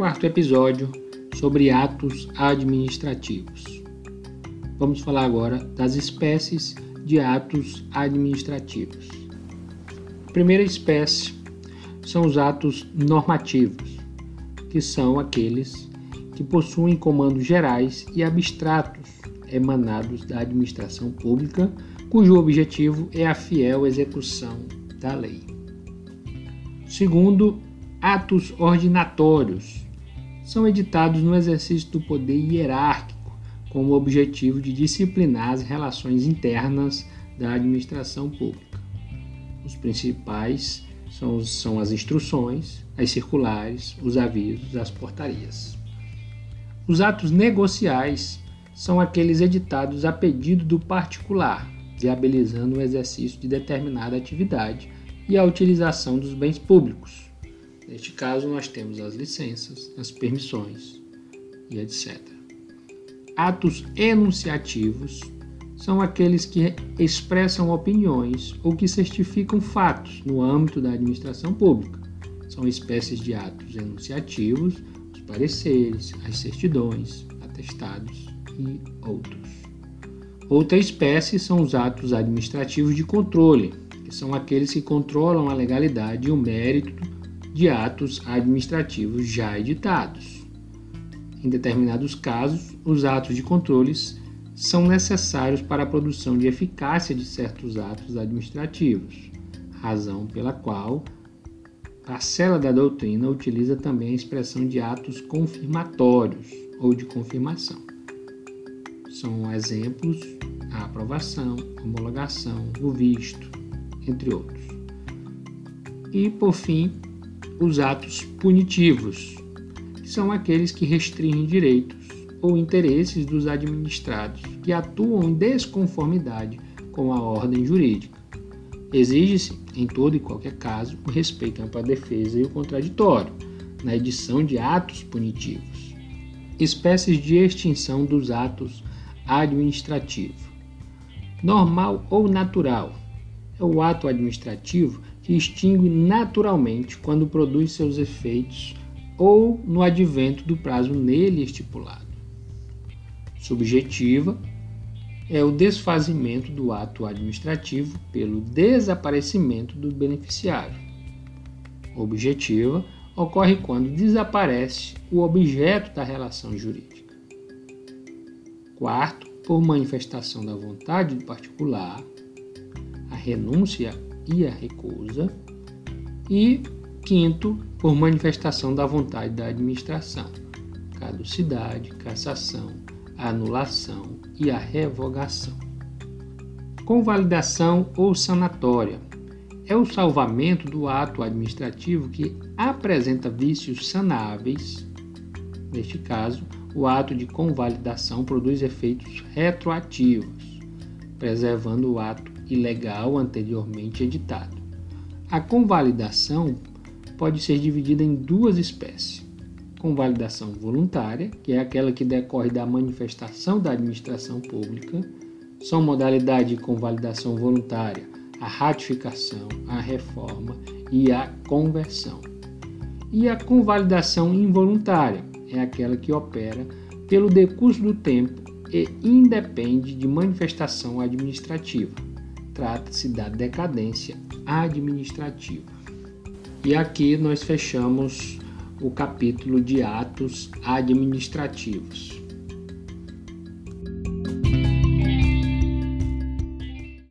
quarto episódio sobre atos administrativos. Vamos falar agora das espécies de atos administrativos. A primeira espécie são os atos normativos, que são aqueles que possuem comandos gerais e abstratos emanados da administração pública, cujo objetivo é a fiel execução da lei. Segundo, atos ordinatórios são editados no exercício do poder hierárquico, com o objetivo de disciplinar as relações internas da administração pública. Os principais são, são as instruções, as circulares, os avisos, as portarias. Os atos negociais são aqueles editados a pedido do particular, viabilizando o exercício de determinada atividade e a utilização dos bens públicos. Neste caso, nós temos as licenças, as permissões e etc. Atos enunciativos são aqueles que expressam opiniões ou que certificam fatos no âmbito da administração pública. São espécies de atos enunciativos, os pareceres, as certidões, atestados e outros. Outra espécie são os atos administrativos de controle, que são aqueles que controlam a legalidade e o mérito de atos administrativos já editados. Em determinados casos, os atos de controles são necessários para a produção de eficácia de certos atos administrativos, razão pela qual a parcela da doutrina utiliza também a expressão de atos confirmatórios ou de confirmação. São exemplos a aprovação, homologação, o visto, entre outros. E, por fim, os atos punitivos, que são aqueles que restringem direitos ou interesses dos administrados que atuam em desconformidade com a ordem jurídica. Exige-se, em todo e qualquer caso, o respeito à defesa e o contraditório, na edição de atos punitivos. Espécies de extinção dos atos administrativos. Normal ou natural é o ato administrativo que extingue naturalmente quando produz seus efeitos ou no advento do prazo nele estipulado. Subjetiva é o desfazimento do ato administrativo pelo desaparecimento do beneficiário. Objetiva ocorre quando desaparece o objeto da relação jurídica. Quarto, por manifestação da vontade do particular, a renúncia e a recusa. E quinto, por manifestação da vontade da administração, caducidade, cassação, anulação e a revogação. Convalidação ou sanatória é o salvamento do ato administrativo que apresenta vícios sanáveis. Neste caso, o ato de convalidação produz efeitos retroativos, preservando o ato ilegal anteriormente editado. A convalidação pode ser dividida em duas espécies: convalidação voluntária, que é aquela que decorre da manifestação da administração pública, são modalidades de convalidação voluntária a ratificação, a reforma e a conversão. E a convalidação involuntária, é aquela que opera pelo decurso do tempo e independe de manifestação administrativa. Trata-se da decadência administrativa. E aqui nós fechamos o capítulo de atos administrativos.